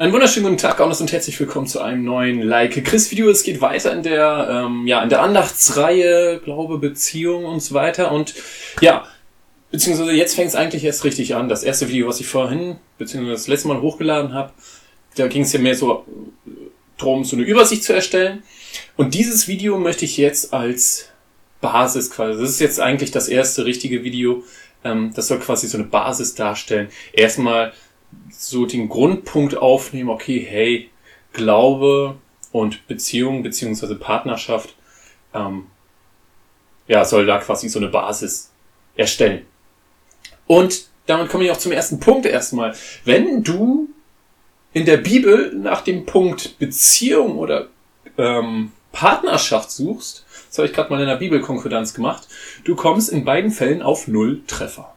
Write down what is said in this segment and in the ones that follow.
Einen wunderschönen guten Tag, Aunos, und herzlich willkommen zu einem neuen Like Chris Video. Es geht weiter in der, ähm, ja, in der Andachtsreihe, Glaube, Beziehung und so weiter. Und ja, beziehungsweise jetzt fängt es eigentlich erst richtig an. Das erste Video, was ich vorhin, beziehungsweise das letzte Mal hochgeladen habe, da ging es ja mehr so äh, drum, so eine Übersicht zu erstellen. Und dieses Video möchte ich jetzt als Basis quasi, das ist jetzt eigentlich das erste richtige Video, ähm, das soll quasi so eine Basis darstellen. Erstmal so den Grundpunkt aufnehmen, okay, hey, Glaube und Beziehung beziehungsweise Partnerschaft, ähm, ja, soll da quasi so eine Basis erstellen. Und damit komme ich auch zum ersten Punkt erstmal. Wenn du in der Bibel nach dem Punkt Beziehung oder ähm, Partnerschaft suchst, das habe ich gerade mal in der Bibelkonkordanz gemacht, du kommst in beiden Fällen auf null Treffer.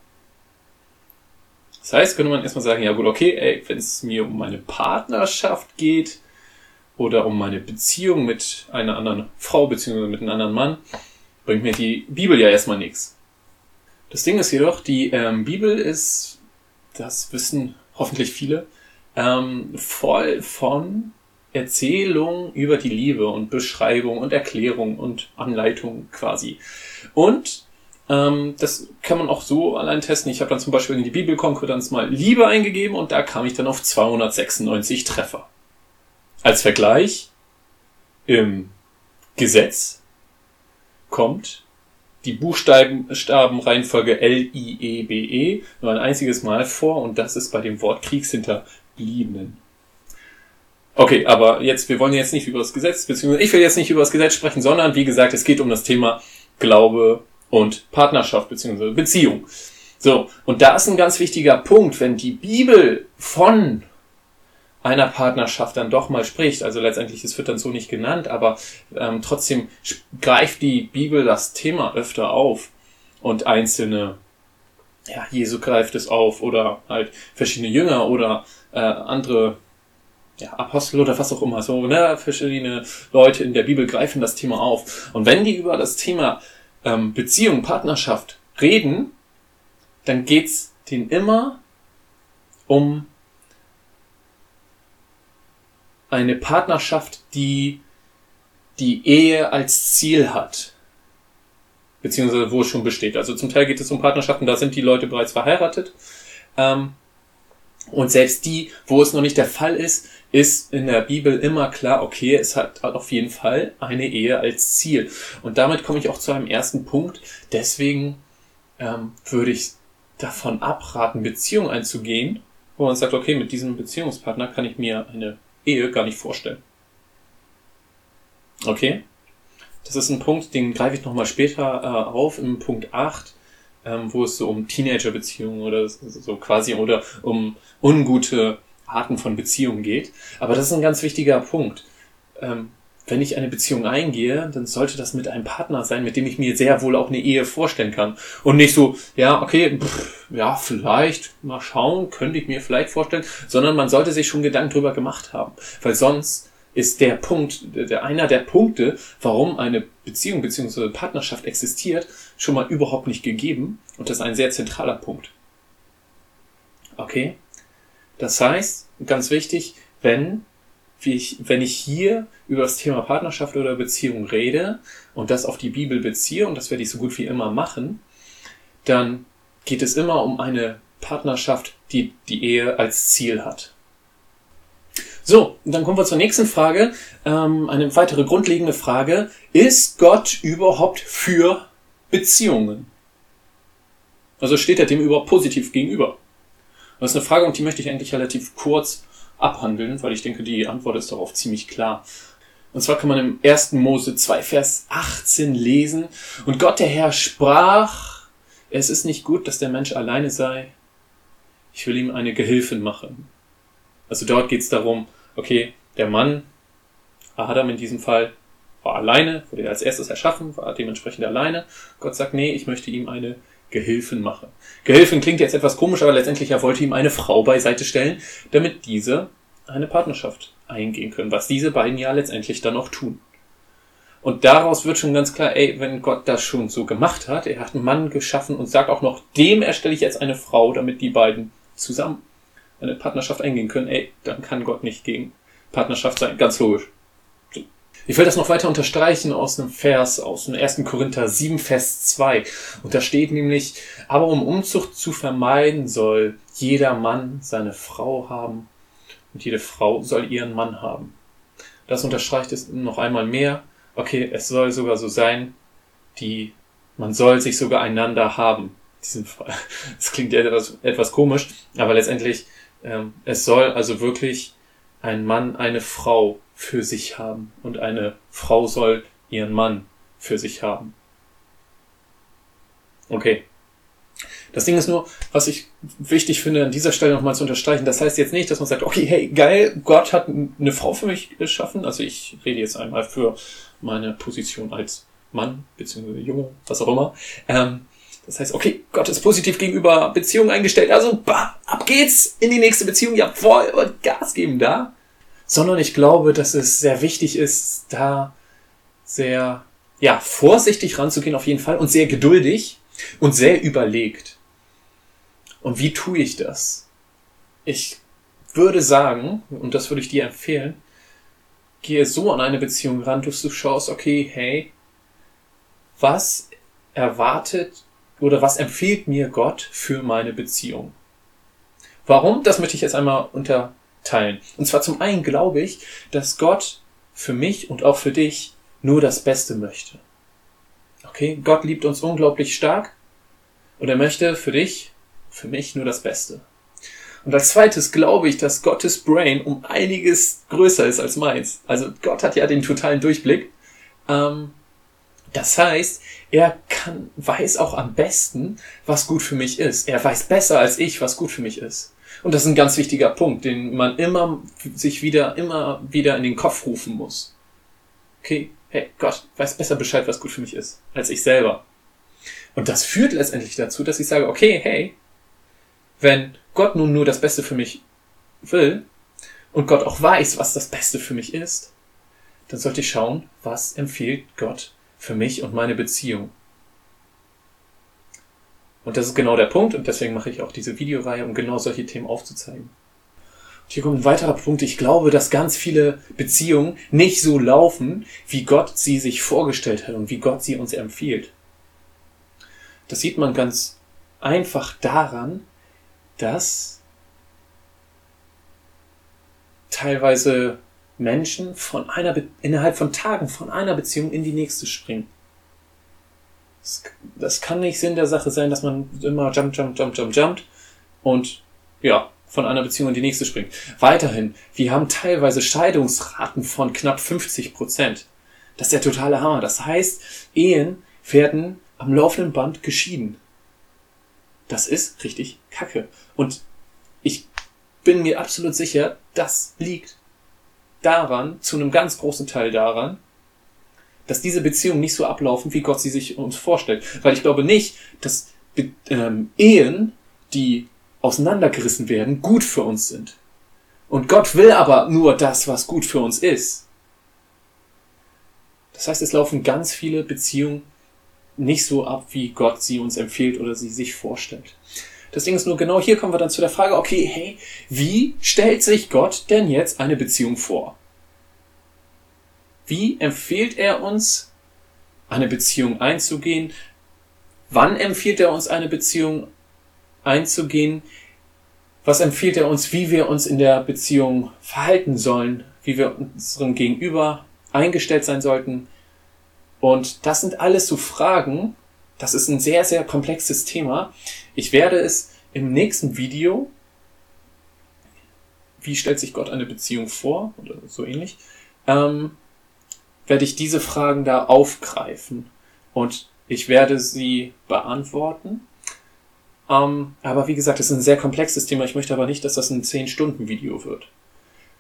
Das heißt, könnte man erstmal sagen, ja gut, okay, ey, wenn es mir um meine Partnerschaft geht oder um meine Beziehung mit einer anderen Frau bzw. mit einem anderen Mann, bringt mir die Bibel ja erstmal nichts. Das Ding ist jedoch, die ähm, Bibel ist, das wissen hoffentlich viele, ähm, voll von Erzählung über die Liebe und Beschreibung und Erklärung und Anleitung quasi. Und ähm, das kann man auch so allein testen. Ich habe dann zum Beispiel in die Bibelkonkurrenz mal Liebe eingegeben und da kam ich dann auf 296 Treffer. Als Vergleich im Gesetz kommt die Buchstabenreihenfolge L-I-E-B-E -E nur ein einziges Mal vor und das ist bei dem Wort Kriegshinterbliebenen. Okay, aber jetzt, wir wollen jetzt nicht über das Gesetz, beziehungsweise ich will jetzt nicht über das Gesetz sprechen, sondern wie gesagt, es geht um das Thema Glaube und Partnerschaft bzw. Beziehung. So, und da ist ein ganz wichtiger Punkt, wenn die Bibel von einer Partnerschaft dann doch mal spricht, also letztendlich, es wird dann so nicht genannt, aber ähm, trotzdem greift die Bibel das Thema öfter auf und einzelne, ja, Jesu greift es auf oder halt verschiedene Jünger oder äh, andere ja, Apostel oder was auch immer, so, ne, verschiedene Leute in der Bibel greifen das Thema auf. Und wenn die über das Thema ähm, Beziehung, Partnerschaft reden, dann geht's denen immer um eine Partnerschaft, die die Ehe als Ziel hat. Beziehungsweise wo es schon besteht. Also zum Teil geht es um Partnerschaften, da sind die Leute bereits verheiratet. Ähm, und selbst die, wo es noch nicht der Fall ist, ist in der Bibel immer klar, okay, es hat auf jeden Fall eine Ehe als Ziel. Und damit komme ich auch zu einem ersten Punkt. Deswegen ähm, würde ich davon abraten, Beziehung einzugehen, wo man sagt, okay, mit diesem Beziehungspartner kann ich mir eine Ehe gar nicht vorstellen. Okay? Das ist ein Punkt, den greife ich nochmal später äh, auf, im Punkt 8 ähm, wo es so um Teenagerbeziehungen oder so quasi oder um ungute Arten von Beziehungen geht. Aber das ist ein ganz wichtiger Punkt. Ähm, wenn ich eine Beziehung eingehe, dann sollte das mit einem Partner sein, mit dem ich mir sehr wohl auch eine Ehe vorstellen kann. Und nicht so, ja, okay, pff, ja, vielleicht, mal schauen, könnte ich mir vielleicht vorstellen, sondern man sollte sich schon Gedanken drüber gemacht haben. Weil sonst ist der Punkt, der, einer der Punkte, warum eine Beziehung bzw. Partnerschaft existiert, schon mal überhaupt nicht gegeben. Und das ist ein sehr zentraler Punkt. Okay? Das heißt, ganz wichtig, wenn ich, wenn ich hier über das Thema Partnerschaft oder Beziehung rede und das auf die Bibel beziehe, und das werde ich so gut wie immer machen, dann geht es immer um eine Partnerschaft, die die Ehe als Ziel hat. So, dann kommen wir zur nächsten Frage. Ähm, eine weitere grundlegende Frage. Ist Gott überhaupt für Beziehungen? Also steht er dem überhaupt positiv gegenüber? Das ist eine Frage, und die möchte ich eigentlich relativ kurz abhandeln, weil ich denke, die Antwort ist darauf ziemlich klar. Und zwar kann man im 1. Mose 2, Vers 18 lesen. Und Gott der Herr sprach, es ist nicht gut, dass der Mensch alleine sei. Ich will ihm eine Gehilfin machen. Also dort geht es darum, okay, der Mann, Adam in diesem Fall, war alleine, wurde als erstes erschaffen, war dementsprechend alleine. Gott sagt, nee, ich möchte ihm eine Gehilfin machen. Gehilfin klingt jetzt etwas komisch, aber letztendlich er wollte ihm eine Frau beiseite stellen, damit diese eine Partnerschaft eingehen können, was diese beiden ja letztendlich dann auch tun. Und daraus wird schon ganz klar, ey, wenn Gott das schon so gemacht hat, er hat einen Mann geschaffen und sagt auch noch, dem erstelle ich jetzt eine Frau, damit die beiden zusammen eine Partnerschaft eingehen können, ey, dann kann Gott nicht gegen Partnerschaft sein. Ganz logisch. Ich will das noch weiter unterstreichen aus einem Vers aus dem 1. Korinther 7, Vers 2. Und da steht nämlich, aber um Umzucht zu vermeiden, soll jeder Mann seine Frau haben und jede Frau soll ihren Mann haben. Das unterstreicht es noch einmal mehr. Okay, es soll sogar so sein, die, man soll sich sogar einander haben. Das klingt etwas, etwas komisch, aber letztendlich, ähm, es soll also wirklich ein Mann eine Frau für sich haben und eine Frau soll ihren Mann für sich haben. Okay. Das Ding ist nur, was ich wichtig finde, an dieser Stelle nochmal zu unterstreichen. Das heißt jetzt nicht, dass man sagt, okay, hey, geil, Gott hat eine Frau für mich geschaffen. Also ich rede jetzt einmal für meine Position als Mann, beziehungsweise Junge, was auch immer. Ähm, das heißt, okay, Gott ist positiv gegenüber Beziehungen eingestellt. Also, bah, ab geht's in die nächste Beziehung. Ja, voll Gas geben da sondern ich glaube, dass es sehr wichtig ist, da sehr, ja, vorsichtig ranzugehen auf jeden Fall und sehr geduldig und sehr überlegt. Und wie tue ich das? Ich würde sagen, und das würde ich dir empfehlen, gehe so an eine Beziehung ran, dass du schaust, okay, hey, was erwartet oder was empfiehlt mir Gott für meine Beziehung? Warum? Das möchte ich jetzt einmal unter teilen. Und zwar zum einen glaube ich, dass Gott für mich und auch für dich nur das Beste möchte. Okay, Gott liebt uns unglaublich stark und er möchte für dich, für mich nur das Beste. Und als zweites glaube ich, dass Gottes Brain um einiges größer ist als meins. Also Gott hat ja den totalen Durchblick. Ähm, das heißt, er kann, weiß auch am besten, was gut für mich ist. Er weiß besser als ich, was gut für mich ist. Und das ist ein ganz wichtiger Punkt, den man immer sich wieder, immer wieder in den Kopf rufen muss. Okay, hey, Gott weiß besser Bescheid, was gut für mich ist, als ich selber. Und das führt letztendlich dazu, dass ich sage, okay, hey, wenn Gott nun nur das Beste für mich will und Gott auch weiß, was das Beste für mich ist, dann sollte ich schauen, was empfiehlt Gott für mich und meine Beziehung. Und das ist genau der Punkt und deswegen mache ich auch diese Videoreihe, um genau solche Themen aufzuzeigen. Und hier kommt ein weiterer Punkt. Ich glaube, dass ganz viele Beziehungen nicht so laufen, wie Gott sie sich vorgestellt hat und wie Gott sie uns empfiehlt. Das sieht man ganz einfach daran, dass teilweise Menschen von einer, innerhalb von Tagen von einer Beziehung in die nächste springen das kann nicht Sinn der Sache sein, dass man immer jump, jump, jump, jump, jumpt und ja, von einer Beziehung in die nächste springt. Weiterhin, wir haben teilweise Scheidungsraten von knapp 50 Prozent. Das ist der totale Hammer. Das heißt, Ehen werden am laufenden Band geschieden. Das ist richtig kacke. Und ich bin mir absolut sicher, das liegt daran, zu einem ganz großen Teil daran, dass diese Beziehungen nicht so ablaufen, wie Gott sie sich uns vorstellt. Weil ich glaube nicht, dass ähm, Ehen, die auseinandergerissen werden, gut für uns sind. Und Gott will aber nur das, was gut für uns ist. Das heißt, es laufen ganz viele Beziehungen nicht so ab, wie Gott sie uns empfiehlt oder sie sich vorstellt. Das Ding ist nur, genau hier kommen wir dann zu der Frage, okay, hey, wie stellt sich Gott denn jetzt eine Beziehung vor? Wie empfiehlt er uns, eine Beziehung einzugehen? Wann empfiehlt er uns, eine Beziehung einzugehen? Was empfiehlt er uns, wie wir uns in der Beziehung verhalten sollen? Wie wir unserem Gegenüber eingestellt sein sollten? Und das sind alles so Fragen. Das ist ein sehr, sehr komplexes Thema. Ich werde es im nächsten Video, wie stellt sich Gott eine Beziehung vor, oder so ähnlich, ähm, werde ich diese Fragen da aufgreifen und ich werde sie beantworten. Ähm, aber wie gesagt, es ist ein sehr komplexes Thema. Ich möchte aber nicht, dass das ein 10-Stunden-Video wird.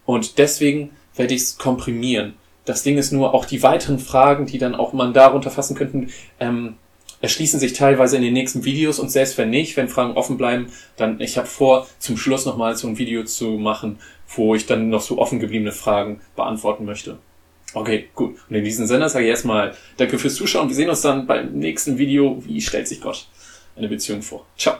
Und deswegen werde ich es komprimieren. Das Ding ist nur, auch die weiteren Fragen, die dann auch man darunter fassen könnten, ähm, erschließen sich teilweise in den nächsten Videos und selbst wenn nicht, wenn Fragen offen bleiben, dann ich habe vor, zum Schluss nochmal so ein Video zu machen, wo ich dann noch so offen gebliebene Fragen beantworten möchte. Okay, gut. Und in diesem Sinne sage ich erstmal Danke fürs Zuschauen. Wir sehen uns dann beim nächsten Video. Wie stellt sich Gott eine Beziehung vor? Ciao.